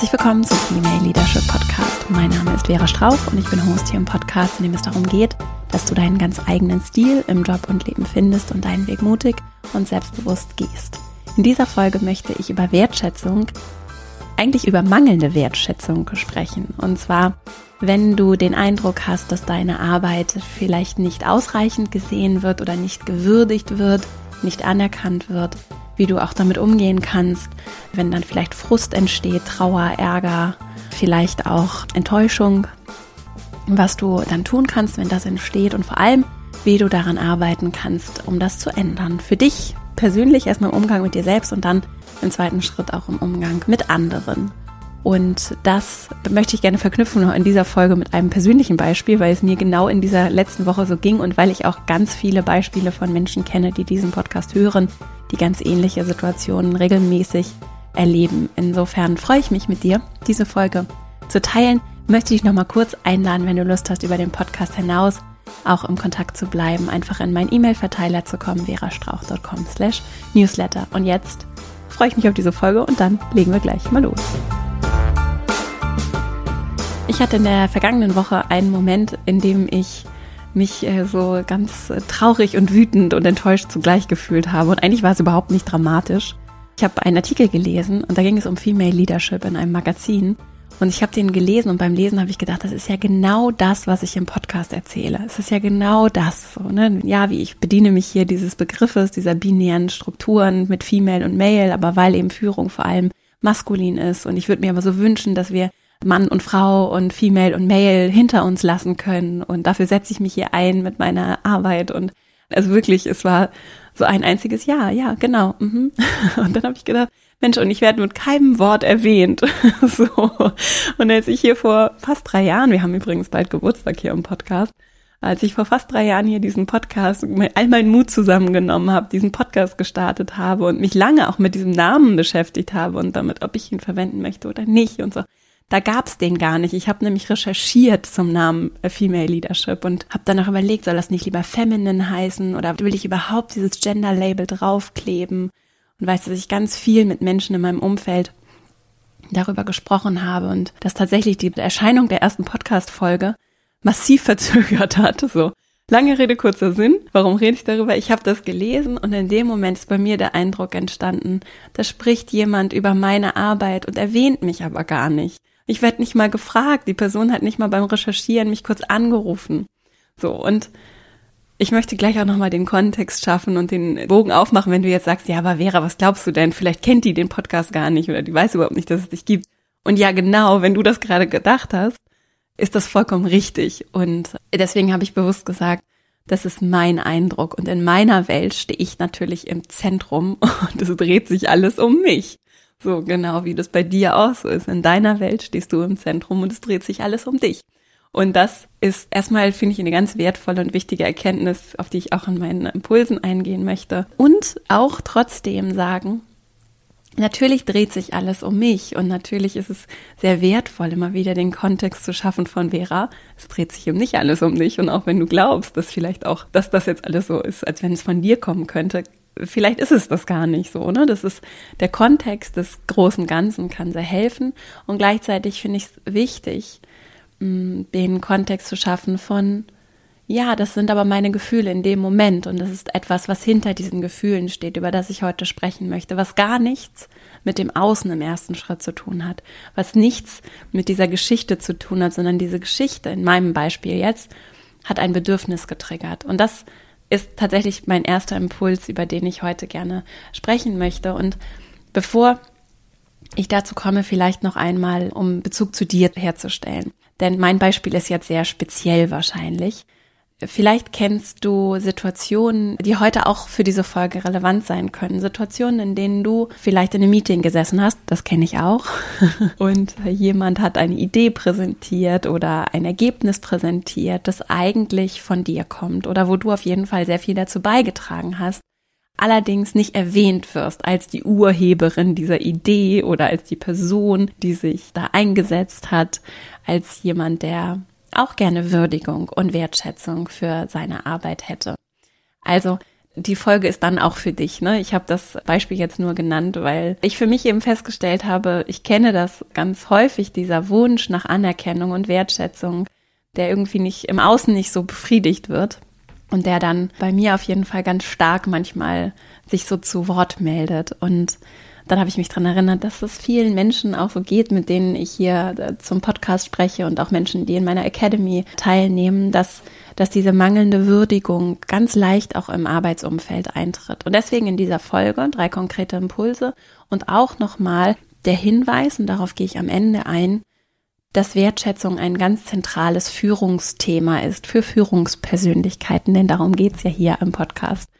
Herzlich willkommen zum Female Leadership Podcast. Mein Name ist Vera Strauch und ich bin Host hier im Podcast, in dem es darum geht, dass du deinen ganz eigenen Stil im Job und Leben findest und deinen Weg mutig und selbstbewusst gehst. In dieser Folge möchte ich über Wertschätzung, eigentlich über mangelnde Wertschätzung sprechen. Und zwar, wenn du den Eindruck hast, dass deine Arbeit vielleicht nicht ausreichend gesehen wird oder nicht gewürdigt wird, nicht anerkannt wird, wie du auch damit umgehen kannst, wenn dann vielleicht Frust entsteht, Trauer, Ärger, vielleicht auch Enttäuschung, was du dann tun kannst, wenn das entsteht und vor allem, wie du daran arbeiten kannst, um das zu ändern. Für dich persönlich erstmal im Umgang mit dir selbst und dann im zweiten Schritt auch im Umgang mit anderen. Und das möchte ich gerne verknüpfen noch in dieser Folge mit einem persönlichen Beispiel, weil es mir genau in dieser letzten Woche so ging und weil ich auch ganz viele Beispiele von Menschen kenne, die diesen Podcast hören, die ganz ähnliche Situationen regelmäßig erleben. Insofern freue ich mich mit dir, diese Folge zu teilen. Möchte ich noch mal kurz einladen, wenn du Lust hast, über den Podcast hinaus auch im Kontakt zu bleiben, einfach in meinen E-Mail-Verteiler zu kommen, verastrauch.com slash newsletter. Und jetzt freue ich mich auf diese Folge und dann legen wir gleich mal los. Ich hatte in der vergangenen Woche einen Moment, in dem ich mich äh, so ganz äh, traurig und wütend und enttäuscht zugleich gefühlt habe. Und eigentlich war es überhaupt nicht dramatisch. Ich habe einen Artikel gelesen und da ging es um Female Leadership in einem Magazin. Und ich habe den gelesen und beim Lesen habe ich gedacht, das ist ja genau das, was ich im Podcast erzähle. Es ist ja genau das. So, ne? Ja, wie ich bediene mich hier dieses Begriffes, dieser binären Strukturen mit Female und Male, aber weil eben Führung vor allem maskulin ist. Und ich würde mir aber so wünschen, dass wir Mann und Frau und Female und Male hinter uns lassen können. Und dafür setze ich mich hier ein mit meiner Arbeit. Und also wirklich, es war so ein einziges Ja, ja, genau. Mhm. Und dann habe ich gedacht, Mensch, und ich werde mit keinem Wort erwähnt. so. Und als ich hier vor fast drei Jahren, wir haben übrigens bald Geburtstag hier im Podcast, als ich vor fast drei Jahren hier diesen Podcast, all meinen Mut zusammengenommen habe, diesen Podcast gestartet habe und mich lange auch mit diesem Namen beschäftigt habe und damit, ob ich ihn verwenden möchte oder nicht und so, da gab's den gar nicht. Ich habe nämlich recherchiert zum Namen äh, Female Leadership und habe dann noch überlegt, soll das nicht lieber Feminine heißen oder will ich überhaupt dieses Gender-Label draufkleben? Und weiß, dass ich ganz viel mit Menschen in meinem Umfeld darüber gesprochen habe und dass tatsächlich die Erscheinung der ersten Podcast-Folge massiv verzögert hat. So, lange Rede, kurzer Sinn. Warum rede ich darüber? Ich habe das gelesen und in dem Moment ist bei mir der Eindruck entstanden, da spricht jemand über meine Arbeit und erwähnt mich aber gar nicht. Ich werde nicht mal gefragt. Die Person hat nicht mal beim Recherchieren mich kurz angerufen. So, und ich möchte gleich auch nochmal den Kontext schaffen und den Bogen aufmachen, wenn du jetzt sagst, ja, aber Vera, was glaubst du denn? Vielleicht kennt die den Podcast gar nicht oder die weiß überhaupt nicht, dass es dich gibt. Und ja, genau, wenn du das gerade gedacht hast, ist das vollkommen richtig. Und deswegen habe ich bewusst gesagt, das ist mein Eindruck. Und in meiner Welt stehe ich natürlich im Zentrum und es dreht sich alles um mich. So genau wie das bei dir auch so ist. In deiner Welt stehst du im Zentrum und es dreht sich alles um dich. Und das ist erstmal, finde ich, eine ganz wertvolle und wichtige Erkenntnis, auf die ich auch in meinen Impulsen eingehen möchte. Und auch trotzdem sagen, natürlich dreht sich alles um mich und natürlich ist es sehr wertvoll, immer wieder den Kontext zu schaffen von Vera. Es dreht sich eben nicht alles um dich und auch wenn du glaubst, dass vielleicht auch, dass das jetzt alles so ist, als wenn es von dir kommen könnte, vielleicht ist es das gar nicht so, ne? Das ist der Kontext des großen Ganzen kann sehr helfen. Und gleichzeitig finde ich es wichtig, mm, den Kontext zu schaffen von ja, das sind aber meine Gefühle in dem Moment. Und das ist etwas, was hinter diesen Gefühlen steht, über das ich heute sprechen möchte, was gar nichts mit dem Außen im ersten Schritt zu tun hat, was nichts mit dieser Geschichte zu tun hat, sondern diese Geschichte in meinem Beispiel jetzt hat ein Bedürfnis getriggert. Und das ist tatsächlich mein erster Impuls, über den ich heute gerne sprechen möchte. Und bevor ich dazu komme, vielleicht noch einmal, um Bezug zu dir herzustellen. Denn mein Beispiel ist jetzt sehr speziell wahrscheinlich. Vielleicht kennst du Situationen, die heute auch für diese Folge relevant sein können. Situationen, in denen du vielleicht in einem Meeting gesessen hast, das kenne ich auch, und jemand hat eine Idee präsentiert oder ein Ergebnis präsentiert, das eigentlich von dir kommt oder wo du auf jeden Fall sehr viel dazu beigetragen hast, allerdings nicht erwähnt wirst als die Urheberin dieser Idee oder als die Person, die sich da eingesetzt hat, als jemand, der auch gerne Würdigung und Wertschätzung für seine Arbeit hätte. Also die Folge ist dann auch für dich. Ne? Ich habe das Beispiel jetzt nur genannt, weil ich für mich eben festgestellt habe, ich kenne das ganz häufig, dieser Wunsch nach Anerkennung und Wertschätzung, der irgendwie nicht im Außen nicht so befriedigt wird und der dann bei mir auf jeden Fall ganz stark manchmal sich so zu Wort meldet. Und dann habe ich mich dran erinnert, dass es vielen Menschen auch so geht, mit denen ich hier äh, zum Podcast spreche und auch Menschen, die in meiner Academy teilnehmen, dass, dass diese mangelnde Würdigung ganz leicht auch im Arbeitsumfeld eintritt. Und deswegen in dieser Folge drei konkrete Impulse und auch nochmal der Hinweis, und darauf gehe ich am Ende ein, dass Wertschätzung ein ganz zentrales Führungsthema ist für Führungspersönlichkeiten, denn darum geht's ja hier im Podcast.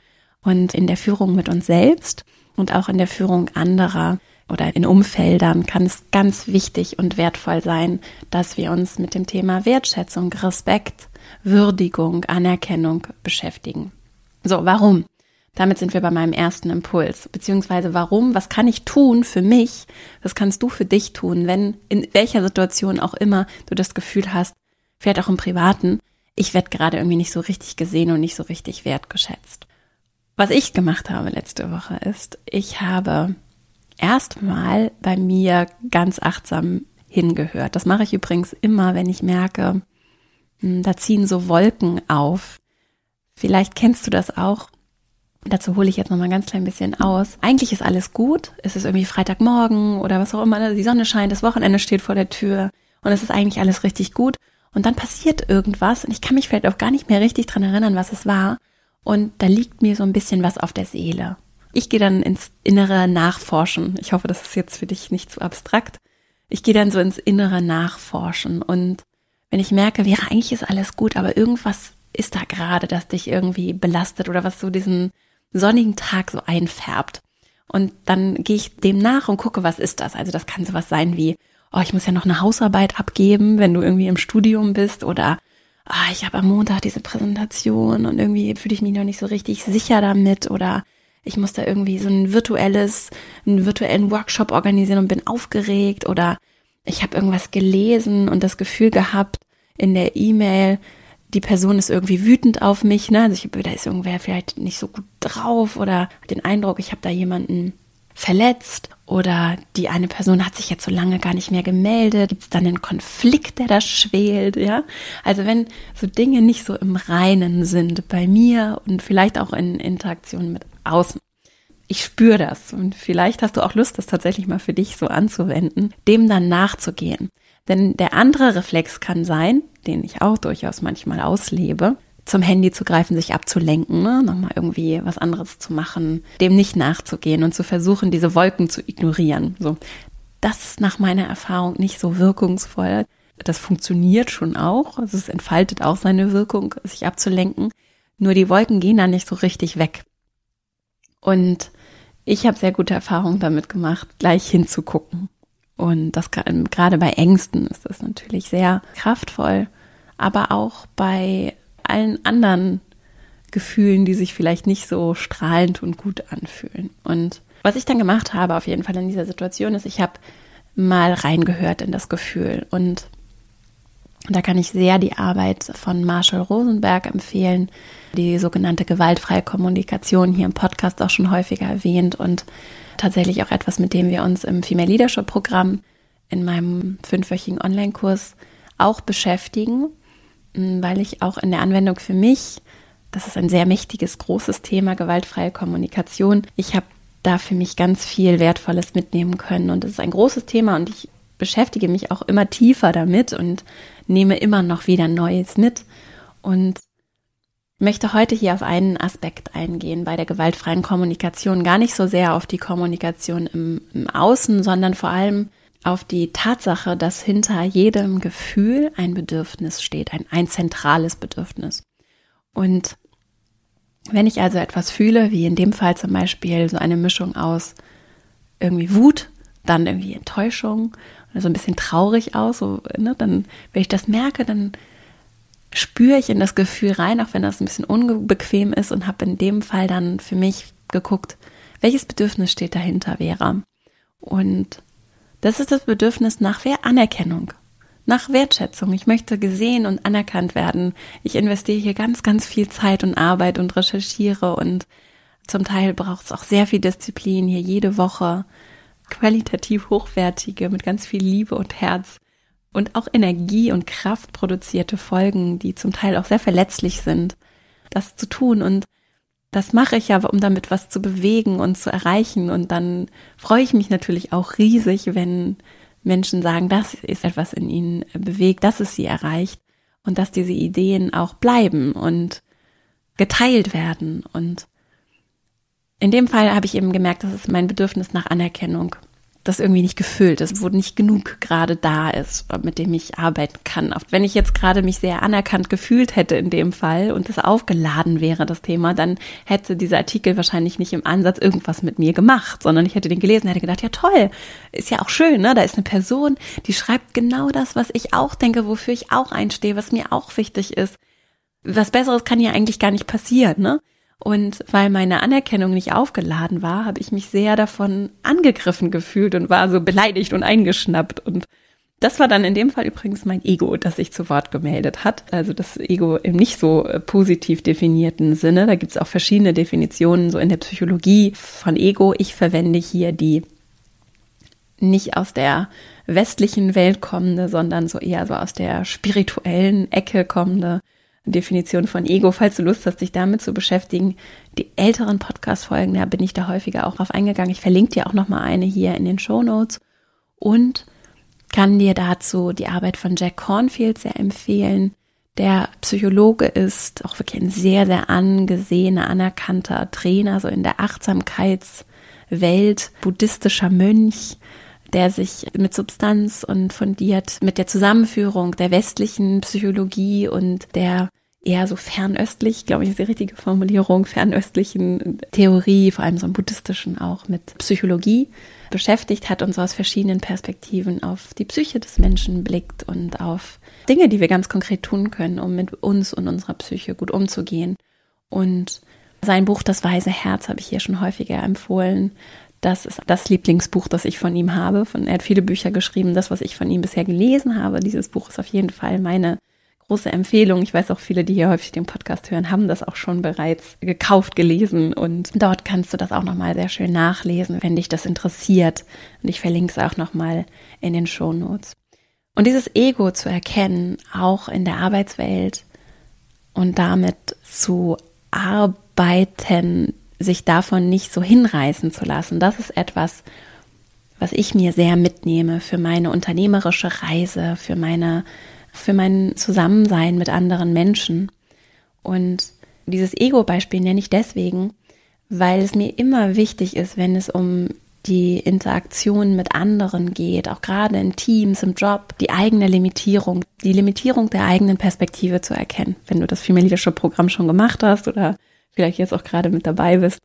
Und in der Führung mit uns selbst und auch in der Führung anderer oder in Umfeldern kann es ganz wichtig und wertvoll sein, dass wir uns mit dem Thema Wertschätzung, Respekt, Würdigung, Anerkennung beschäftigen. So, warum? Damit sind wir bei meinem ersten Impuls. Beziehungsweise warum? Was kann ich tun für mich? Was kannst du für dich tun, wenn in welcher Situation auch immer du das Gefühl hast, vielleicht auch im Privaten, ich werde gerade irgendwie nicht so richtig gesehen und nicht so richtig wertgeschätzt. Was ich gemacht habe letzte Woche ist, ich habe erstmal bei mir ganz achtsam hingehört. Das mache ich übrigens immer, wenn ich merke, hm, da ziehen so Wolken auf. Vielleicht kennst du das auch. Dazu hole ich jetzt noch mal ein ganz klein bisschen aus. Eigentlich ist alles gut. Es ist irgendwie Freitagmorgen oder was auch immer. Die Sonne scheint, das Wochenende steht vor der Tür und es ist eigentlich alles richtig gut. Und dann passiert irgendwas und ich kann mich vielleicht auch gar nicht mehr richtig dran erinnern, was es war. Und da liegt mir so ein bisschen was auf der Seele. Ich gehe dann ins innere Nachforschen. Ich hoffe, das ist jetzt für dich nicht zu abstrakt. Ich gehe dann so ins innere Nachforschen und wenn ich merke, wäre eigentlich ist alles gut, aber irgendwas ist da gerade, das dich irgendwie belastet oder was so diesen sonnigen Tag so einfärbt. Und dann gehe ich dem nach und gucke, was ist das? Also das kann sowas sein wie, oh, ich muss ja noch eine Hausarbeit abgeben, wenn du irgendwie im Studium bist oder ah, ich habe am Montag diese Präsentation und irgendwie fühle ich mich noch nicht so richtig sicher damit oder ich muss da irgendwie so ein virtuelles, einen virtuellen Workshop organisieren und bin aufgeregt oder ich habe irgendwas gelesen und das Gefühl gehabt in der E-Mail, die Person ist irgendwie wütend auf mich, ne? Also ich, da ist irgendwer vielleicht nicht so gut drauf oder den Eindruck, ich habe da jemanden verletzt oder die eine Person hat sich jetzt so lange gar nicht mehr gemeldet. Gibt es dann einen Konflikt, der da schwelt, ja? Also wenn so Dinge nicht so im Reinen sind bei mir und vielleicht auch in Interaktion mit außen. Ich spüre das und vielleicht hast du auch Lust, das tatsächlich mal für dich so anzuwenden, dem dann nachzugehen. Denn der andere Reflex kann sein, den ich auch durchaus manchmal auslebe, zum Handy zu greifen, sich abzulenken, ne? nochmal irgendwie was anderes zu machen, dem nicht nachzugehen und zu versuchen, diese Wolken zu ignorieren. So, das ist nach meiner Erfahrung nicht so wirkungsvoll. Das funktioniert schon auch, also es entfaltet auch seine Wirkung, sich abzulenken. Nur die Wolken gehen da nicht so richtig weg. Und ich habe sehr gute Erfahrungen damit gemacht, gleich hinzugucken und das gerade bei Ängsten ist das natürlich sehr kraftvoll, aber auch bei allen anderen Gefühlen, die sich vielleicht nicht so strahlend und gut anfühlen. Und was ich dann gemacht habe, auf jeden Fall in dieser Situation, ist, ich habe mal reingehört in das Gefühl. Und da kann ich sehr die Arbeit von Marshall Rosenberg empfehlen, die sogenannte gewaltfreie Kommunikation hier im Podcast auch schon häufiger erwähnt und tatsächlich auch etwas, mit dem wir uns im Female Leadership Programm in meinem fünfwöchigen Online-Kurs auch beschäftigen, weil ich auch in der Anwendung für mich, das ist ein sehr mächtiges, großes Thema, gewaltfreie Kommunikation. Ich habe da für mich ganz viel Wertvolles mitnehmen können und es ist ein großes Thema und ich beschäftige mich auch immer tiefer damit und nehme immer noch wieder Neues mit und möchte heute hier auf einen Aspekt eingehen bei der gewaltfreien Kommunikation. Gar nicht so sehr auf die Kommunikation im, im Außen, sondern vor allem auf die Tatsache, dass hinter jedem Gefühl ein Bedürfnis steht, ein, ein zentrales Bedürfnis. Und wenn ich also etwas fühle, wie in dem Fall zum Beispiel so eine Mischung aus irgendwie Wut, dann irgendwie Enttäuschung oder so ein bisschen traurig aus, so, ne, dann, wenn ich das merke, dann spüre ich in das Gefühl rein, auch wenn das ein bisschen unbequem ist und habe in dem Fall dann für mich geguckt, welches Bedürfnis steht dahinter, Vera. Und das ist das Bedürfnis nach Anerkennung, nach Wertschätzung. Ich möchte gesehen und anerkannt werden. Ich investiere hier ganz, ganz viel Zeit und Arbeit und recherchiere und Zum Teil braucht es auch sehr viel Disziplin, hier jede Woche qualitativ hochwertige, mit ganz viel Liebe und Herz und auch Energie und Kraft produzierte Folgen, die zum Teil auch sehr verletzlich sind, das zu tun. Und das mache ich ja, um damit was zu bewegen und zu erreichen. Und dann freue ich mich natürlich auch riesig, wenn Menschen sagen, das ist etwas in ihnen bewegt, dass es sie erreicht und dass diese Ideen auch bleiben und geteilt werden. Und in dem Fall habe ich eben gemerkt, dass es mein Bedürfnis nach Anerkennung das irgendwie nicht gefüllt ist, wo nicht genug gerade da ist, mit dem ich arbeiten kann. Auch wenn ich jetzt gerade mich sehr anerkannt gefühlt hätte in dem Fall und es aufgeladen wäre, das Thema, dann hätte dieser Artikel wahrscheinlich nicht im Ansatz irgendwas mit mir gemacht, sondern ich hätte den gelesen, hätte gedacht, ja toll, ist ja auch schön, ne? Da ist eine Person, die schreibt genau das, was ich auch denke, wofür ich auch einstehe, was mir auch wichtig ist. Was Besseres kann ja eigentlich gar nicht passieren, ne? Und weil meine Anerkennung nicht aufgeladen war, habe ich mich sehr davon angegriffen gefühlt und war so beleidigt und eingeschnappt. Und das war dann in dem Fall übrigens mein Ego, das sich zu Wort gemeldet hat. Also das Ego im nicht so äh, positiv definierten Sinne. Da gibt es auch verschiedene Definitionen so in der Psychologie von Ego. Ich verwende hier die nicht aus der westlichen Welt kommende, sondern so eher so aus der spirituellen Ecke kommende Definition von Ego, falls du Lust hast, dich damit zu beschäftigen. Die älteren Podcast-Folgen, da bin ich da häufiger auch drauf eingegangen. Ich verlinke dir auch nochmal eine hier in den Show Notes und kann dir dazu die Arbeit von Jack Cornfield sehr empfehlen. Der Psychologe ist auch wirklich ein sehr, sehr angesehener, anerkannter Trainer, so in der Achtsamkeitswelt, buddhistischer Mönch, der sich mit Substanz und fundiert mit der Zusammenführung der westlichen Psychologie und der eher so fernöstlich, glaube ich, ist die richtige Formulierung, fernöstlichen Theorie, vor allem so im buddhistischen auch mit Psychologie beschäftigt hat und so aus verschiedenen Perspektiven auf die Psyche des Menschen blickt und auf Dinge, die wir ganz konkret tun können, um mit uns und unserer Psyche gut umzugehen. Und sein Buch Das Weise Herz habe ich hier schon häufiger empfohlen. Das ist das Lieblingsbuch, das ich von ihm habe. Von, er hat viele Bücher geschrieben. Das, was ich von ihm bisher gelesen habe, dieses Buch ist auf jeden Fall meine große Empfehlung. Ich weiß auch, viele, die hier häufig den Podcast hören, haben das auch schon bereits gekauft, gelesen. Und dort kannst du das auch nochmal sehr schön nachlesen, wenn dich das interessiert. Und ich verlinke es auch nochmal in den Show Notes. Und dieses Ego zu erkennen, auch in der Arbeitswelt und damit zu arbeiten, sich davon nicht so hinreißen zu lassen. Das ist etwas, was ich mir sehr mitnehme für meine unternehmerische Reise, für meine, für mein Zusammensein mit anderen Menschen. Und dieses Ego-Beispiel nenne ich deswegen, weil es mir immer wichtig ist, wenn es um die Interaktion mit anderen geht, auch gerade in Teams, im Job, die eigene Limitierung, die Limitierung der eigenen Perspektive zu erkennen. Wenn du das Female Leadership Programm schon gemacht hast oder vielleicht jetzt auch gerade mit dabei bist,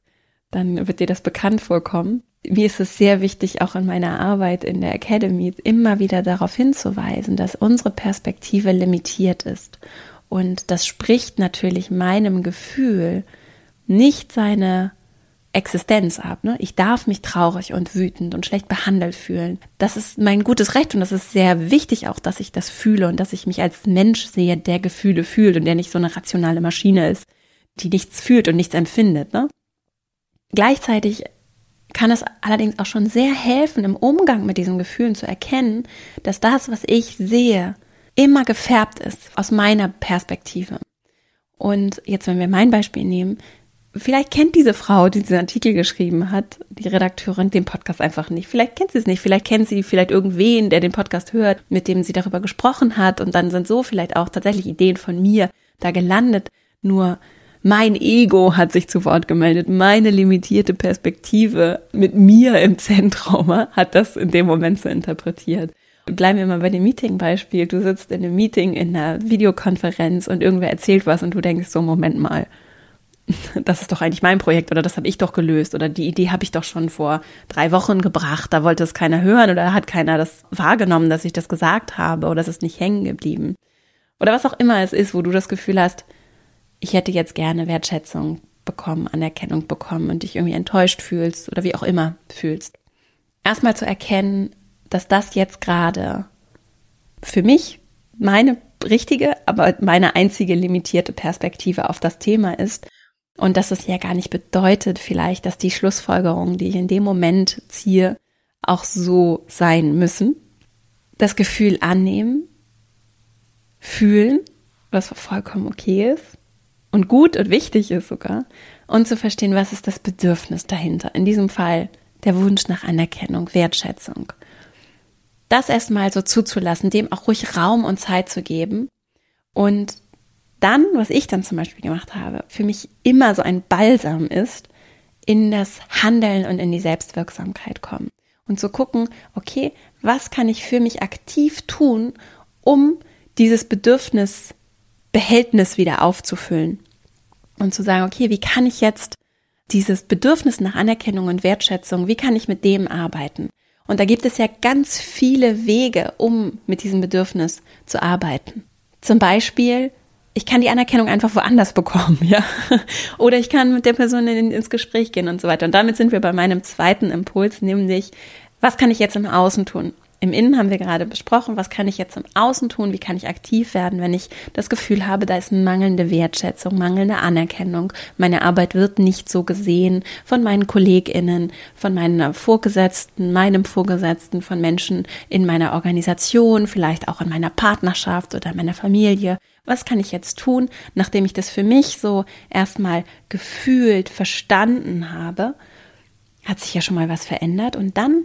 dann wird dir das bekannt vorkommen. Mir ist es sehr wichtig, auch in meiner Arbeit in der Academy immer wieder darauf hinzuweisen, dass unsere Perspektive limitiert ist. Und das spricht natürlich meinem Gefühl nicht seine Existenz ab. Ne? Ich darf mich traurig und wütend und schlecht behandelt fühlen. Das ist mein gutes Recht und das ist sehr wichtig auch, dass ich das fühle und dass ich mich als Mensch sehe, der Gefühle fühlt und der nicht so eine rationale Maschine ist, die nichts fühlt und nichts empfindet. Ne? Gleichzeitig kann es allerdings auch schon sehr helfen, im Umgang mit diesen Gefühlen zu erkennen, dass das, was ich sehe, immer gefärbt ist aus meiner Perspektive. Und jetzt, wenn wir mein Beispiel nehmen, vielleicht kennt diese Frau, die diesen Artikel geschrieben hat, die Redakteurin, den Podcast einfach nicht. Vielleicht kennt sie es nicht. Vielleicht kennt sie vielleicht irgendwen, der den Podcast hört, mit dem sie darüber gesprochen hat. Und dann sind so vielleicht auch tatsächlich Ideen von mir da gelandet. Nur mein Ego hat sich zu Wort gemeldet, meine limitierte Perspektive mit mir im Zentrum hat das in dem Moment so interpretiert. Bleiben wir mal bei dem Meeting-Beispiel. Du sitzt in einem Meeting, in einer Videokonferenz und irgendwer erzählt was und du denkst so, Moment mal, das ist doch eigentlich mein Projekt oder das habe ich doch gelöst oder die Idee habe ich doch schon vor drei Wochen gebracht, da wollte es keiner hören oder hat keiner das wahrgenommen, dass ich das gesagt habe oder es ist nicht hängen geblieben. Oder was auch immer es ist, wo du das Gefühl hast, ich hätte jetzt gerne Wertschätzung bekommen, Anerkennung bekommen und dich irgendwie enttäuscht fühlst oder wie auch immer fühlst. Erstmal zu erkennen, dass das jetzt gerade für mich meine richtige, aber meine einzige limitierte Perspektive auf das Thema ist Und dass es ja gar nicht bedeutet vielleicht, dass die Schlussfolgerungen, die ich in dem Moment ziehe, auch so sein müssen. Das Gefühl annehmen, fühlen, was vollkommen okay ist und gut und wichtig ist sogar. Und zu verstehen, was ist das Bedürfnis dahinter. In diesem Fall der Wunsch nach Anerkennung, Wertschätzung. Das erstmal so zuzulassen, dem auch ruhig Raum und Zeit zu geben und dann, was ich dann zum Beispiel gemacht habe, für mich immer so ein Balsam ist, in das Handeln und in die Selbstwirksamkeit kommen. Und zu gucken, okay, was kann ich für mich aktiv tun, um dieses Bedürfnisbehältnis wieder aufzufüllen? Und zu sagen, okay, wie kann ich jetzt dieses Bedürfnis nach Anerkennung und Wertschätzung, wie kann ich mit dem arbeiten? Und da gibt es ja ganz viele Wege, um mit diesem Bedürfnis zu arbeiten. Zum Beispiel ich kann die Anerkennung einfach woanders bekommen, ja. Oder ich kann mit der Person in, ins Gespräch gehen und so weiter. Und damit sind wir bei meinem zweiten Impuls, nämlich, was kann ich jetzt im Außen tun? Im Innen haben wir gerade besprochen, was kann ich jetzt im Außen tun, wie kann ich aktiv werden, wenn ich das Gefühl habe, da ist mangelnde Wertschätzung, mangelnde Anerkennung, meine Arbeit wird nicht so gesehen von meinen Kolleginnen, von meinen Vorgesetzten, meinem Vorgesetzten, von Menschen in meiner Organisation, vielleicht auch in meiner Partnerschaft oder meiner Familie. Was kann ich jetzt tun, nachdem ich das für mich so erstmal gefühlt verstanden habe? Hat sich ja schon mal was verändert und dann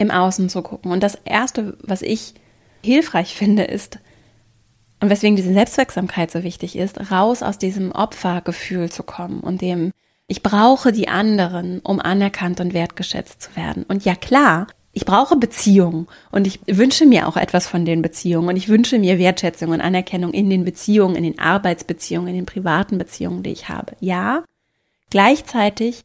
im Außen zu gucken. Und das Erste, was ich hilfreich finde, ist, und weswegen diese Selbstwirksamkeit so wichtig ist, raus aus diesem Opfergefühl zu kommen und dem, ich brauche die anderen, um anerkannt und wertgeschätzt zu werden. Und ja klar, ich brauche Beziehungen und ich wünsche mir auch etwas von den Beziehungen und ich wünsche mir Wertschätzung und Anerkennung in den Beziehungen, in den Arbeitsbeziehungen, in den privaten Beziehungen, die ich habe. Ja, gleichzeitig,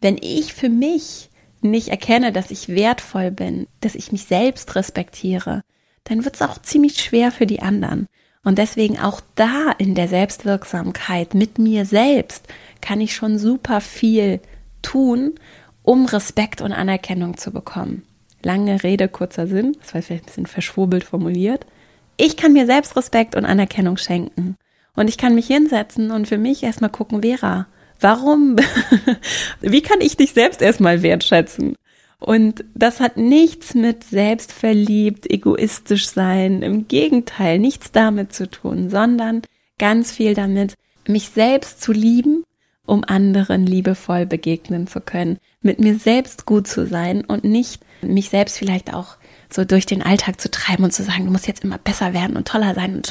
wenn ich für mich nicht erkenne, dass ich wertvoll bin, dass ich mich selbst respektiere, dann wird es auch ziemlich schwer für die anderen. Und deswegen auch da in der Selbstwirksamkeit mit mir selbst kann ich schon super viel tun, um Respekt und Anerkennung zu bekommen. Lange Rede, kurzer Sinn, das war vielleicht ein bisschen verschwurbelt formuliert. Ich kann mir selbst Respekt und Anerkennung schenken. Und ich kann mich hinsetzen und für mich erstmal gucken, Vera, Warum? Wie kann ich dich selbst erstmal wertschätzen? Und das hat nichts mit selbstverliebt, egoistisch sein, im Gegenteil, nichts damit zu tun, sondern ganz viel damit, mich selbst zu lieben, um anderen liebevoll begegnen zu können, mit mir selbst gut zu sein und nicht mich selbst vielleicht auch so durch den Alltag zu treiben und zu sagen, du musst jetzt immer besser werden und toller sein,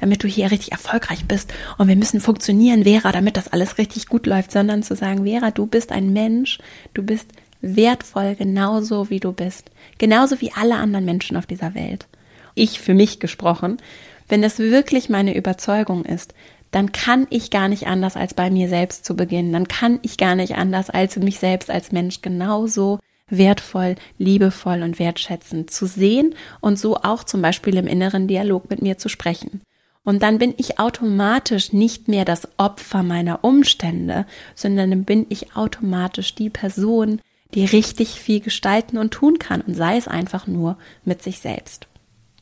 damit du hier richtig erfolgreich bist und wir müssen funktionieren, Vera, damit das alles richtig gut läuft, sondern zu sagen, Vera, du bist ein Mensch, du bist wertvoll genauso wie du bist, genauso wie alle anderen Menschen auf dieser Welt. Ich für mich gesprochen, wenn das wirklich meine Überzeugung ist, dann kann ich gar nicht anders als bei mir selbst zu beginnen. Dann kann ich gar nicht anders als mich selbst als Mensch genauso wertvoll, liebevoll und wertschätzend zu sehen und so auch zum Beispiel im inneren Dialog mit mir zu sprechen. Und dann bin ich automatisch nicht mehr das Opfer meiner Umstände, sondern dann bin ich automatisch die Person, die richtig viel gestalten und tun kann und sei es einfach nur mit sich selbst.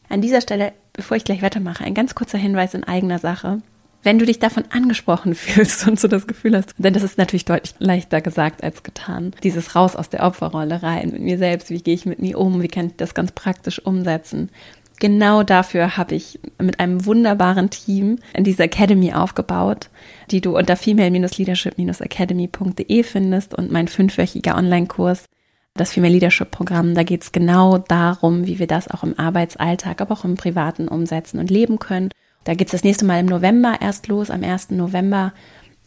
An dieser Stelle, bevor ich gleich weitermache, ein ganz kurzer Hinweis in eigener Sache wenn du dich davon angesprochen fühlst und so das Gefühl hast, denn das ist natürlich deutlich leichter gesagt als getan, dieses raus aus der Opferrolle rein mit mir selbst, wie gehe ich mit mir um, wie kann ich das ganz praktisch umsetzen. Genau dafür habe ich mit einem wunderbaren Team diese Academy aufgebaut, die du unter female-leadership-academy.de findest und mein fünfwöchiger Online-Kurs, das Female Leadership Programm, da geht es genau darum, wie wir das auch im Arbeitsalltag, aber auch im Privaten umsetzen und leben können da geht's das nächste Mal im November erst los, am 1. November.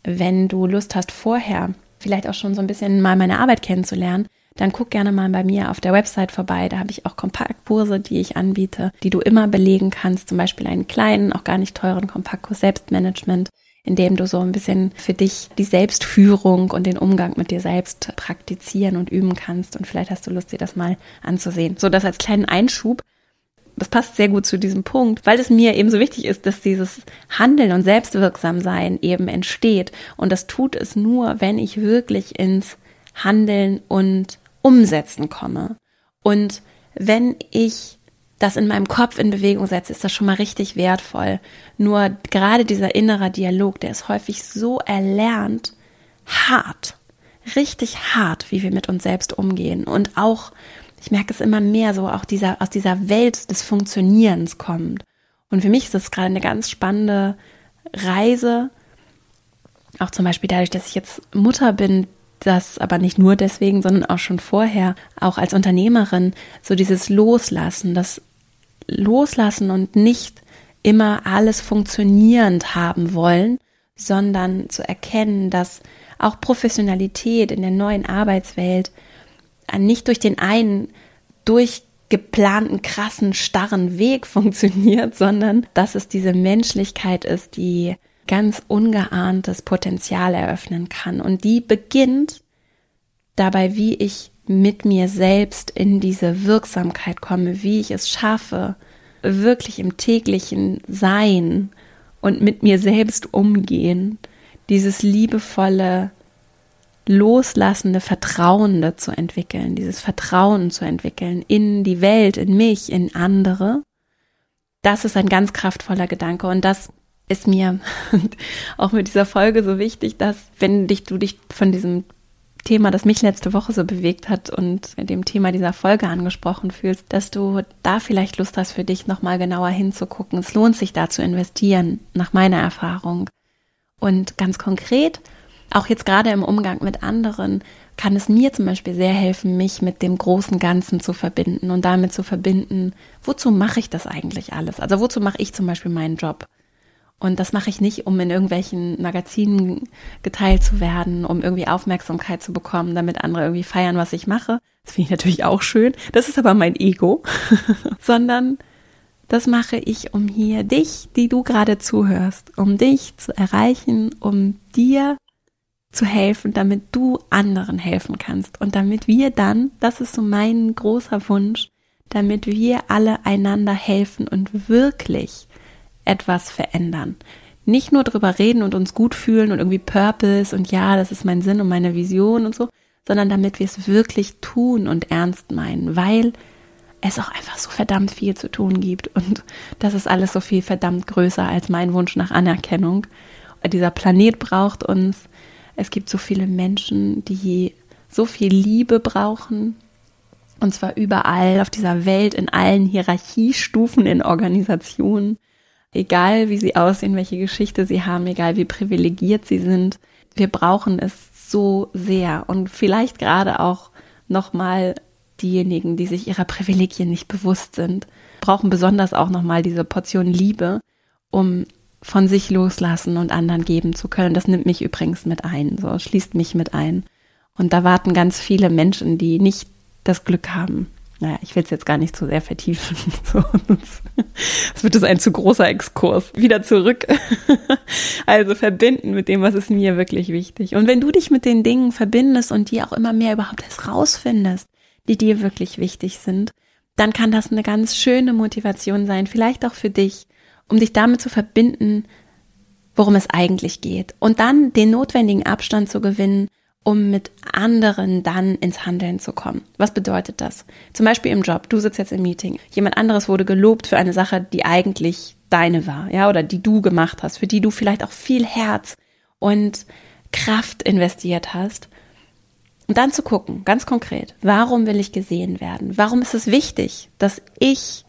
Wenn du Lust hast, vorher vielleicht auch schon so ein bisschen mal meine Arbeit kennenzulernen, dann guck gerne mal bei mir auf der Website vorbei. Da habe ich auch Kompaktkurse, die ich anbiete, die du immer belegen kannst. Zum Beispiel einen kleinen, auch gar nicht teuren Kompaktkurs Selbstmanagement, in dem du so ein bisschen für dich die Selbstführung und den Umgang mit dir selbst praktizieren und üben kannst. Und vielleicht hast du Lust, dir das mal anzusehen. So, das als kleinen Einschub das passt sehr gut zu diesem Punkt, weil es mir eben so wichtig ist, dass dieses Handeln und Selbstwirksamsein eben entsteht. Und das tut es nur, wenn ich wirklich ins Handeln und Umsetzen komme. Und wenn ich das in meinem Kopf in Bewegung setze, ist das schon mal richtig wertvoll. Nur gerade dieser innere Dialog, der ist häufig so erlernt, hart, richtig hart, wie wir mit uns selbst umgehen. Und auch, ich merke es immer mehr, so auch dieser, aus dieser Welt des Funktionierens kommt. Und für mich ist das gerade eine ganz spannende Reise, auch zum Beispiel dadurch, dass ich jetzt Mutter bin, das aber nicht nur deswegen, sondern auch schon vorher, auch als Unternehmerin, so dieses Loslassen, das Loslassen und nicht immer alles funktionierend haben wollen, sondern zu erkennen, dass auch Professionalität in der neuen Arbeitswelt nicht durch den einen durchgeplanten, krassen, starren Weg funktioniert, sondern dass es diese Menschlichkeit ist, die ganz ungeahntes Potenzial eröffnen kann. Und die beginnt dabei, wie ich mit mir selbst in diese Wirksamkeit komme, wie ich es schaffe, wirklich im täglichen Sein und mit mir selbst umgehen, dieses liebevolle, loslassende, vertrauende zu entwickeln, dieses Vertrauen zu entwickeln in die Welt, in mich, in andere. Das ist ein ganz kraftvoller Gedanke und das ist mir auch mit dieser Folge so wichtig, dass wenn dich du dich von diesem Thema, das mich letzte Woche so bewegt hat und dem Thema dieser Folge angesprochen fühlst, dass du da vielleicht Lust hast für dich nochmal genauer hinzugucken. Es lohnt sich da zu investieren, nach meiner Erfahrung. Und ganz konkret, auch jetzt gerade im Umgang mit anderen, kann es mir zum Beispiel sehr helfen, mich mit dem großen Ganzen zu verbinden und damit zu verbinden, wozu mache ich das eigentlich alles? Also wozu mache ich zum Beispiel meinen Job? Und das mache ich nicht, um in irgendwelchen Magazinen geteilt zu werden, um irgendwie Aufmerksamkeit zu bekommen, damit andere irgendwie feiern, was ich mache. Das finde ich natürlich auch schön. Das ist aber mein Ego. Sondern das mache ich, um hier dich, die du gerade zuhörst, um dich zu erreichen, um dir zu helfen, damit du anderen helfen kannst. Und damit wir dann, das ist so mein großer Wunsch, damit wir alle einander helfen und wirklich etwas verändern. Nicht nur drüber reden und uns gut fühlen und irgendwie Purpose und ja, das ist mein Sinn und meine Vision und so, sondern damit wir es wirklich tun und ernst meinen, weil es auch einfach so verdammt viel zu tun gibt und das ist alles so viel verdammt größer als mein Wunsch nach Anerkennung. Dieser Planet braucht uns. Es gibt so viele Menschen, die so viel Liebe brauchen, und zwar überall auf dieser Welt, in allen Hierarchiestufen, in Organisationen egal wie sie aussehen, welche Geschichte sie haben, egal wie privilegiert sie sind. Wir brauchen es so sehr und vielleicht gerade auch nochmal diejenigen, die sich ihrer Privilegien nicht bewusst sind, brauchen besonders auch nochmal diese Portion Liebe, um von sich loslassen und anderen geben zu können. Das nimmt mich übrigens mit ein, so schließt mich mit ein. Und da warten ganz viele Menschen, die nicht das Glück haben, naja, ich will es jetzt gar nicht zu sehr vertiefen. Es wird es ein zu großer Exkurs. Wieder zurück. Also verbinden mit dem, was ist mir wirklich wichtig. Und wenn du dich mit den Dingen verbindest und die auch immer mehr überhaupt erst rausfindest, die dir wirklich wichtig sind, dann kann das eine ganz schöne Motivation sein, vielleicht auch für dich, um dich damit zu verbinden, worum es eigentlich geht. Und dann den notwendigen Abstand zu gewinnen um mit anderen dann ins Handeln zu kommen. Was bedeutet das? Zum Beispiel im Job. Du sitzt jetzt im Meeting. Jemand anderes wurde gelobt für eine Sache, die eigentlich deine war, ja, oder die du gemacht hast, für die du vielleicht auch viel Herz und Kraft investiert hast. Und dann zu gucken, ganz konkret, warum will ich gesehen werden? Warum ist es wichtig, dass ich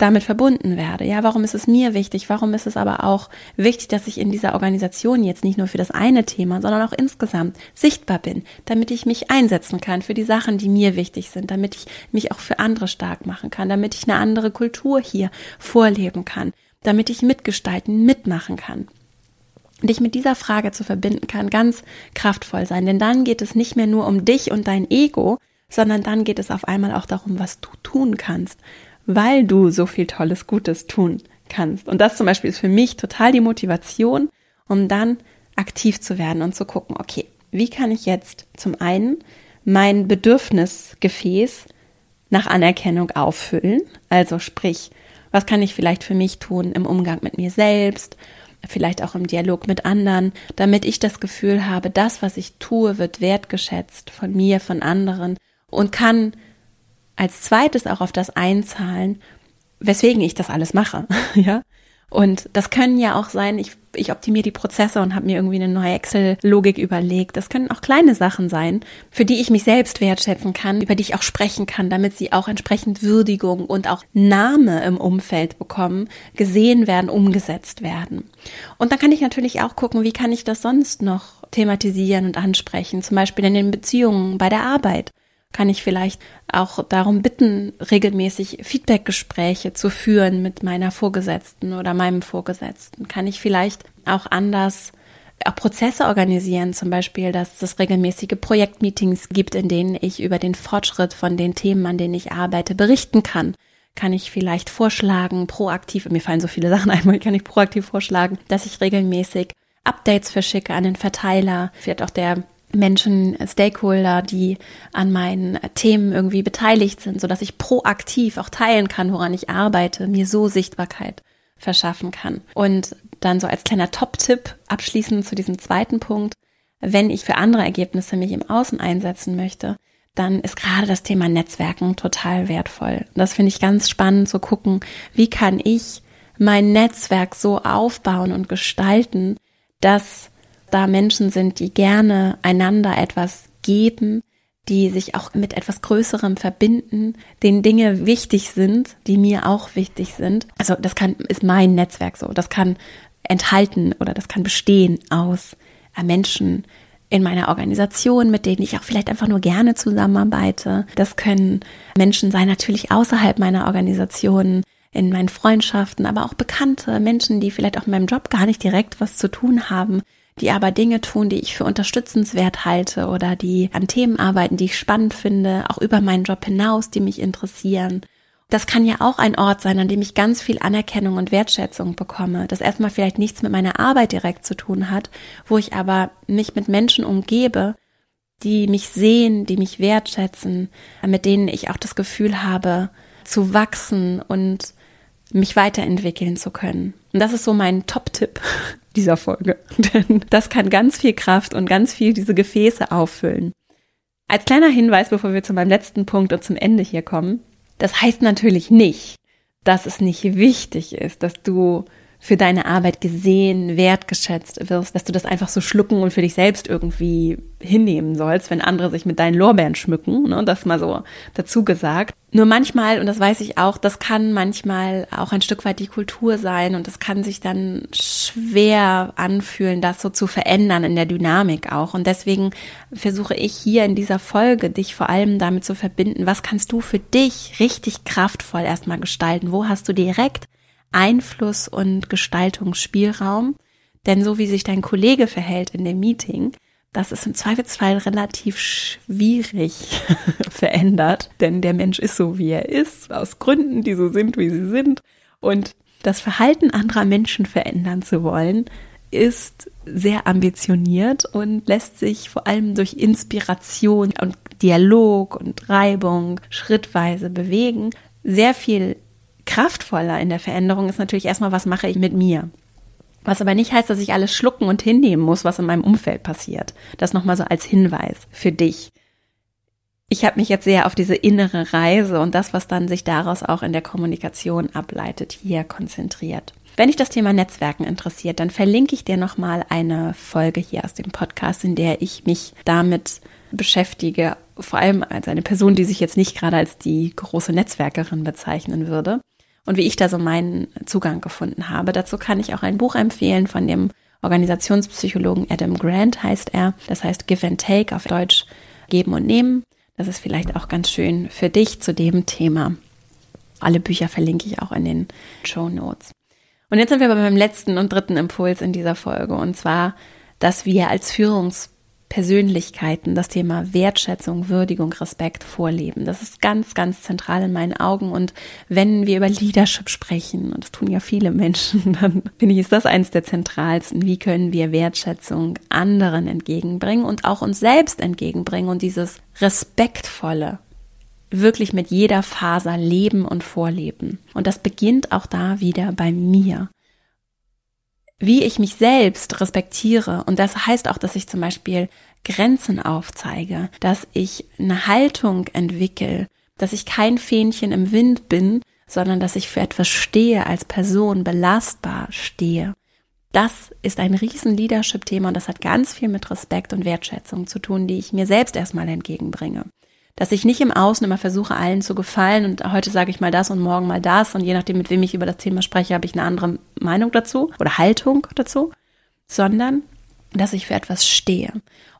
damit verbunden werde. Ja, warum ist es mir wichtig? Warum ist es aber auch wichtig, dass ich in dieser Organisation jetzt nicht nur für das eine Thema, sondern auch insgesamt sichtbar bin, damit ich mich einsetzen kann für die Sachen, die mir wichtig sind, damit ich mich auch für andere stark machen kann, damit ich eine andere Kultur hier vorleben kann, damit ich mitgestalten, mitmachen kann. Dich mit dieser Frage zu verbinden kann ganz kraftvoll sein, denn dann geht es nicht mehr nur um dich und dein Ego, sondern dann geht es auf einmal auch darum, was du tun kannst weil du so viel Tolles, Gutes tun kannst. Und das zum Beispiel ist für mich total die Motivation, um dann aktiv zu werden und zu gucken, okay, wie kann ich jetzt zum einen mein Bedürfnisgefäß nach Anerkennung auffüllen? Also sprich, was kann ich vielleicht für mich tun im Umgang mit mir selbst, vielleicht auch im Dialog mit anderen, damit ich das Gefühl habe, das, was ich tue, wird wertgeschätzt von mir, von anderen und kann als zweites auch auf das einzahlen, weswegen ich das alles mache, ja. Und das können ja auch sein, ich, ich optimiere die Prozesse und habe mir irgendwie eine neue Excel-Logik überlegt. Das können auch kleine Sachen sein, für die ich mich selbst wertschätzen kann, über die ich auch sprechen kann, damit sie auch entsprechend Würdigung und auch Name im Umfeld bekommen, gesehen werden, umgesetzt werden. Und dann kann ich natürlich auch gucken, wie kann ich das sonst noch thematisieren und ansprechen, zum Beispiel in den Beziehungen, bei der Arbeit kann ich vielleicht auch darum bitten, regelmäßig Feedbackgespräche zu führen mit meiner Vorgesetzten oder meinem Vorgesetzten? Kann ich vielleicht auch anders auch Prozesse organisieren, zum Beispiel, dass es regelmäßige Projektmeetings gibt, in denen ich über den Fortschritt von den Themen, an denen ich arbeite, berichten kann. Kann ich vielleicht vorschlagen, proaktiv, mir fallen so viele Sachen ein, kann ich proaktiv vorschlagen, dass ich regelmäßig Updates verschicke an den Verteiler, vielleicht auch der Menschen, Stakeholder, die an meinen Themen irgendwie beteiligt sind, so dass ich proaktiv auch teilen kann, woran ich arbeite, mir so Sichtbarkeit verschaffen kann. Und dann so als kleiner Top-Tipp abschließend zu diesem zweiten Punkt, wenn ich für andere Ergebnisse mich im Außen einsetzen möchte, dann ist gerade das Thema Netzwerken total wertvoll. Das finde ich ganz spannend zu gucken, wie kann ich mein Netzwerk so aufbauen und gestalten, dass da Menschen sind, die gerne einander etwas geben, die sich auch mit etwas Größerem verbinden, denen Dinge wichtig sind, die mir auch wichtig sind. Also das kann, ist mein Netzwerk so. Das kann enthalten oder das kann bestehen aus äh, Menschen in meiner Organisation, mit denen ich auch vielleicht einfach nur gerne zusammenarbeite. Das können Menschen sein, natürlich außerhalb meiner Organisation, in meinen Freundschaften, aber auch Bekannte, Menschen, die vielleicht auch in meinem Job gar nicht direkt was zu tun haben, die aber Dinge tun, die ich für unterstützenswert halte oder die an Themen arbeiten, die ich spannend finde, auch über meinen Job hinaus, die mich interessieren. Das kann ja auch ein Ort sein, an dem ich ganz viel Anerkennung und Wertschätzung bekomme, das erstmal vielleicht nichts mit meiner Arbeit direkt zu tun hat, wo ich aber mich mit Menschen umgebe, die mich sehen, die mich wertschätzen, mit denen ich auch das Gefühl habe, zu wachsen und mich weiterentwickeln zu können. Und das ist so mein Top-Tipp dieser Folge. Denn das kann ganz viel Kraft und ganz viel diese Gefäße auffüllen. Als kleiner Hinweis, bevor wir zu meinem letzten Punkt und zum Ende hier kommen. Das heißt natürlich nicht, dass es nicht wichtig ist, dass du für deine Arbeit gesehen, wertgeschätzt wirst, dass du das einfach so schlucken und für dich selbst irgendwie hinnehmen sollst, wenn andere sich mit deinen Lorbeeren schmücken, ne, das mal so dazu gesagt. Nur manchmal, und das weiß ich auch, das kann manchmal auch ein Stück weit die Kultur sein und es kann sich dann schwer anfühlen, das so zu verändern in der Dynamik auch. Und deswegen versuche ich hier in dieser Folge, dich vor allem damit zu verbinden, was kannst du für dich richtig kraftvoll erstmal gestalten? Wo hast du direkt Einfluss und Gestaltungsspielraum. Denn so wie sich dein Kollege verhält in dem Meeting, das ist im Zweifelsfall relativ schwierig verändert, denn der Mensch ist so, wie er ist, aus Gründen, die so sind, wie sie sind. Und das Verhalten anderer Menschen verändern zu wollen, ist sehr ambitioniert und lässt sich vor allem durch Inspiration und Dialog und Reibung schrittweise bewegen. Sehr viel kraftvoller in der Veränderung ist natürlich erstmal, was mache ich mit mir? Was aber nicht heißt, dass ich alles schlucken und hinnehmen muss, was in meinem Umfeld passiert. Das nochmal so als Hinweis für dich. Ich habe mich jetzt sehr auf diese innere Reise und das, was dann sich daraus auch in der Kommunikation ableitet, hier konzentriert. Wenn dich das Thema Netzwerken interessiert, dann verlinke ich dir nochmal eine Folge hier aus dem Podcast, in der ich mich damit beschäftige, vor allem als eine Person, die sich jetzt nicht gerade als die große Netzwerkerin bezeichnen würde und wie ich da so meinen Zugang gefunden habe. Dazu kann ich auch ein Buch empfehlen von dem Organisationspsychologen Adam Grant heißt er. Das heißt Give and Take auf Deutsch geben und nehmen. Das ist vielleicht auch ganz schön für dich zu dem Thema. Alle Bücher verlinke ich auch in den Show Notes. Und jetzt sind wir bei meinem letzten und dritten Impuls in dieser Folge und zwar, dass wir als Führungs Persönlichkeiten das Thema Wertschätzung, Würdigung, Respekt vorleben. Das ist ganz, ganz zentral in meinen Augen. Und wenn wir über Leadership sprechen, und das tun ja viele Menschen, dann finde ich, ist das eines der zentralsten. Wie können wir Wertschätzung anderen entgegenbringen und auch uns selbst entgegenbringen und dieses respektvolle wirklich mit jeder Faser leben und vorleben. Und das beginnt auch da wieder bei mir wie ich mich selbst respektiere. Und das heißt auch, dass ich zum Beispiel Grenzen aufzeige, dass ich eine Haltung entwickle, dass ich kein Fähnchen im Wind bin, sondern dass ich für etwas stehe, als Person belastbar stehe. Das ist ein riesen Leadership-Thema und das hat ganz viel mit Respekt und Wertschätzung zu tun, die ich mir selbst erstmal entgegenbringe. Dass ich nicht im Außen immer versuche, allen zu gefallen und heute sage ich mal das und morgen mal das und je nachdem, mit wem ich über das Thema spreche, habe ich eine andere Meinung dazu oder Haltung dazu, sondern dass ich für etwas stehe.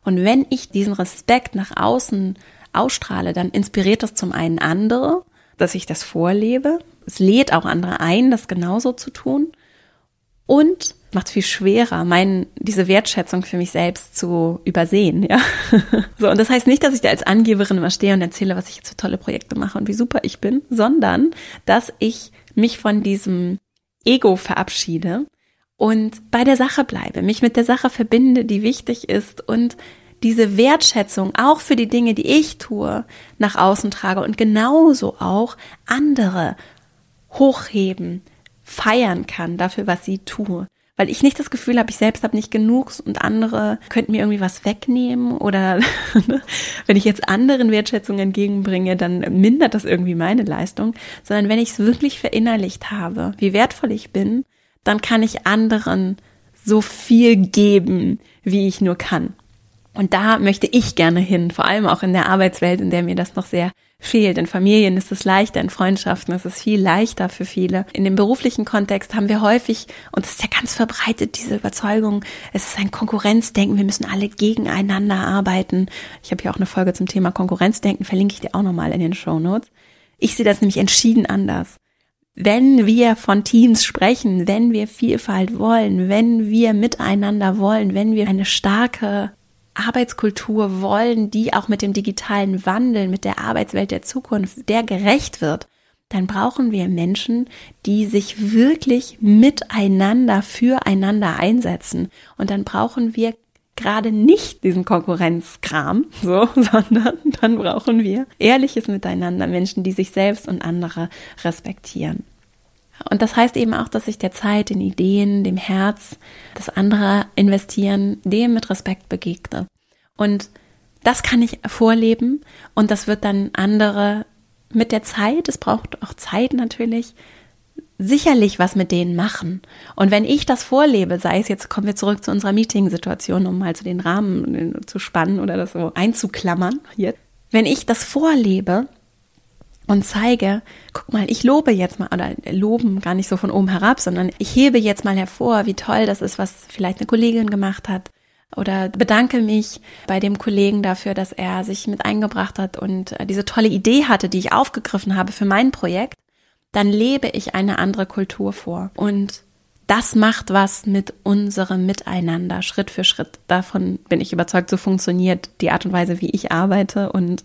Und wenn ich diesen Respekt nach außen ausstrahle, dann inspiriert das zum einen andere, dass ich das vorlebe. Es lädt auch andere ein, das genauso zu tun. Und macht es viel schwerer, mein, diese Wertschätzung für mich selbst zu übersehen, ja. so, und das heißt nicht, dass ich da als Angeberin immer stehe und erzähle, was ich jetzt für tolle Projekte mache und wie super ich bin, sondern, dass ich mich von diesem Ego verabschiede und bei der Sache bleibe, mich mit der Sache verbinde, die wichtig ist und diese Wertschätzung auch für die Dinge, die ich tue, nach außen trage und genauso auch andere hochheben, feiern kann dafür, was sie tue. Weil ich nicht das Gefühl habe, ich selbst habe nicht genug und andere könnten mir irgendwie was wegnehmen oder wenn ich jetzt anderen Wertschätzung entgegenbringe, dann mindert das irgendwie meine Leistung, sondern wenn ich es wirklich verinnerlicht habe, wie wertvoll ich bin, dann kann ich anderen so viel geben, wie ich nur kann. Und da möchte ich gerne hin, vor allem auch in der Arbeitswelt, in der mir das noch sehr fehlt. In Familien ist es leichter, in Freundschaften ist es viel leichter für viele. In dem beruflichen Kontext haben wir häufig, und es ist ja ganz verbreitet, diese Überzeugung, es ist ein Konkurrenzdenken, wir müssen alle gegeneinander arbeiten. Ich habe hier auch eine Folge zum Thema Konkurrenzdenken, verlinke ich dir auch nochmal in den Show Notes. Ich sehe das nämlich entschieden anders. Wenn wir von Teams sprechen, wenn wir Vielfalt wollen, wenn wir miteinander wollen, wenn wir eine starke Arbeitskultur wollen, die auch mit dem digitalen Wandel, mit der Arbeitswelt der Zukunft, der gerecht wird, dann brauchen wir Menschen, die sich wirklich miteinander, füreinander einsetzen. Und dann brauchen wir gerade nicht diesen Konkurrenzkram, so, sondern dann brauchen wir ehrliches Miteinander, Menschen, die sich selbst und andere respektieren. Und das heißt eben auch, dass ich der Zeit, den Ideen, dem Herz, das andere investieren, dem mit Respekt begegne. Und das kann ich vorleben und das wird dann andere mit der Zeit, es braucht auch Zeit natürlich, sicherlich was mit denen machen. Und wenn ich das vorlebe, sei es jetzt, kommen wir zurück zu unserer Meeting-Situation, um mal so den Rahmen zu spannen oder das so einzuklammern hier. Wenn ich das vorlebe, und zeige, guck mal, ich lobe jetzt mal, oder loben gar nicht so von oben herab, sondern ich hebe jetzt mal hervor, wie toll das ist, was vielleicht eine Kollegin gemacht hat. Oder bedanke mich bei dem Kollegen dafür, dass er sich mit eingebracht hat und äh, diese tolle Idee hatte, die ich aufgegriffen habe für mein Projekt. Dann lebe ich eine andere Kultur vor. Und das macht was mit unserem Miteinander, Schritt für Schritt. Davon bin ich überzeugt, so funktioniert die Art und Weise, wie ich arbeite und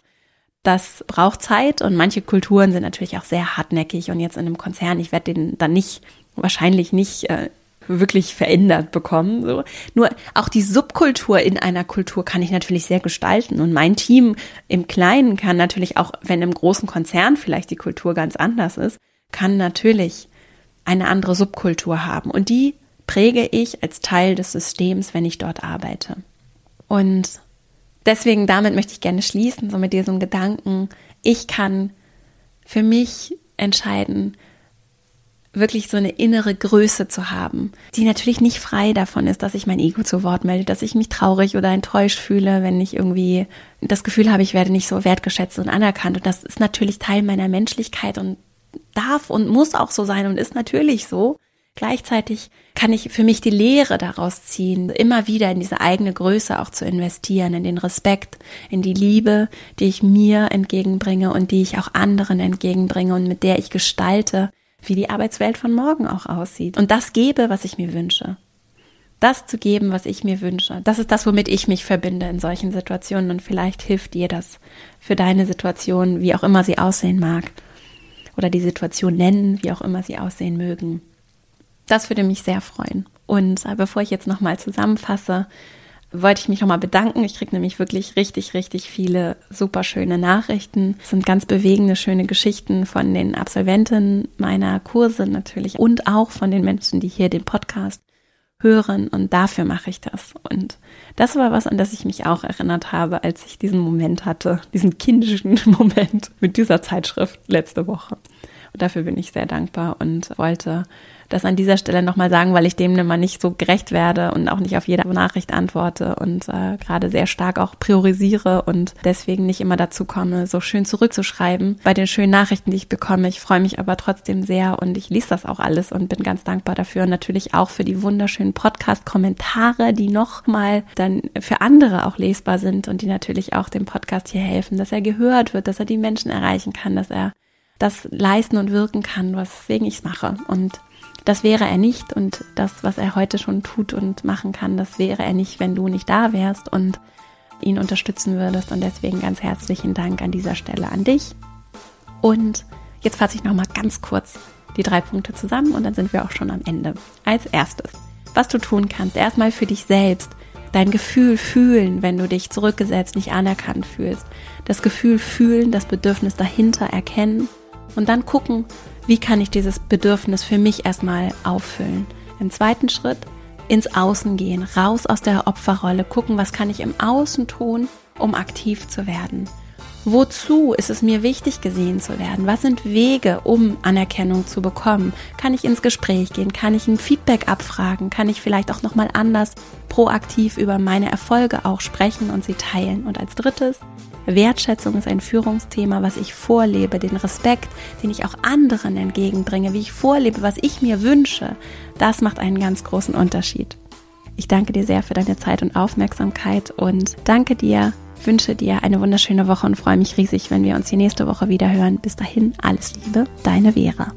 das braucht Zeit und manche Kulturen sind natürlich auch sehr hartnäckig und jetzt in einem Konzern, ich werde den dann nicht, wahrscheinlich nicht äh, wirklich verändert bekommen. So. Nur auch die Subkultur in einer Kultur kann ich natürlich sehr gestalten und mein Team im Kleinen kann natürlich auch, wenn im großen Konzern vielleicht die Kultur ganz anders ist, kann natürlich eine andere Subkultur haben und die präge ich als Teil des Systems, wenn ich dort arbeite. Und deswegen damit möchte ich gerne schließen, so mit diesem Gedanken, ich kann für mich entscheiden, wirklich so eine innere Größe zu haben, die natürlich nicht frei davon ist, dass ich mein Ego zu Wort melde, dass ich mich traurig oder enttäuscht fühle, wenn ich irgendwie das Gefühl habe, ich werde nicht so wertgeschätzt und anerkannt. Und das ist natürlich Teil meiner Menschlichkeit und darf und muss auch so sein und ist natürlich so. Gleichzeitig kann ich für mich die Lehre daraus ziehen, immer wieder in diese eigene Größe auch zu investieren, in den Respekt, in die Liebe, die ich mir entgegenbringe und die ich auch anderen entgegenbringe und mit der ich gestalte, wie die Arbeitswelt von morgen auch aussieht. Und das gebe, was ich mir wünsche. Das zu geben, was ich mir wünsche. Das ist das, womit ich mich verbinde in solchen Situationen und vielleicht hilft dir das für deine Situation, wie auch immer sie aussehen mag. Oder die Situation nennen, wie auch immer sie aussehen mögen. Das würde mich sehr freuen. Und äh, bevor ich jetzt nochmal zusammenfasse, wollte ich mich nochmal bedanken. Ich kriege nämlich wirklich richtig, richtig viele super schöne Nachrichten. Es sind ganz bewegende, schöne Geschichten von den Absolventen meiner Kurse natürlich und auch von den Menschen, die hier den Podcast hören. Und dafür mache ich das. Und das war was, an das ich mich auch erinnert habe, als ich diesen Moment hatte, diesen kindischen Moment mit dieser Zeitschrift letzte Woche. dafür bin ich sehr dankbar und wollte das an dieser Stelle nochmal sagen, weil ich dem immer nicht so gerecht werde und auch nicht auf jede Nachricht antworte und äh, gerade sehr stark auch priorisiere und deswegen nicht immer dazu komme, so schön zurückzuschreiben bei den schönen Nachrichten, die ich bekomme. Ich freue mich aber trotzdem sehr und ich lese das auch alles und bin ganz dankbar dafür und natürlich auch für die wunderschönen Podcast-Kommentare, die nochmal dann für andere auch lesbar sind und die natürlich auch dem Podcast hier helfen, dass er gehört wird, dass er die Menschen erreichen kann, dass er das leisten und wirken kann, weswegen ich es mache. Und das wäre er nicht und das, was er heute schon tut und machen kann, das wäre er nicht, wenn du nicht da wärst und ihn unterstützen würdest. Und deswegen ganz herzlichen Dank an dieser Stelle an dich. Und jetzt fasse ich nochmal ganz kurz die drei Punkte zusammen und dann sind wir auch schon am Ende. Als erstes, was du tun kannst, erstmal für dich selbst, dein Gefühl fühlen, wenn du dich zurückgesetzt, nicht anerkannt fühlst. Das Gefühl fühlen, das Bedürfnis dahinter erkennen und dann gucken, wie kann ich dieses Bedürfnis für mich erstmal auffüllen. Im zweiten Schritt ins Außen gehen, raus aus der Opferrolle, gucken, was kann ich im Außen tun, um aktiv zu werden. Wozu ist es mir wichtig, gesehen zu werden? Was sind Wege, um Anerkennung zu bekommen? Kann ich ins Gespräch gehen? Kann ich ein Feedback abfragen? Kann ich vielleicht auch nochmal anders proaktiv über meine Erfolge auch sprechen und sie teilen? Und als drittes, Wertschätzung ist ein Führungsthema, was ich vorlebe, den Respekt, den ich auch anderen entgegenbringe, wie ich vorlebe, was ich mir wünsche, das macht einen ganz großen Unterschied. Ich danke dir sehr für deine Zeit und Aufmerksamkeit und danke dir, wünsche dir eine wunderschöne Woche und freue mich riesig, wenn wir uns die nächste Woche wieder hören. Bis dahin, alles Liebe, deine Vera.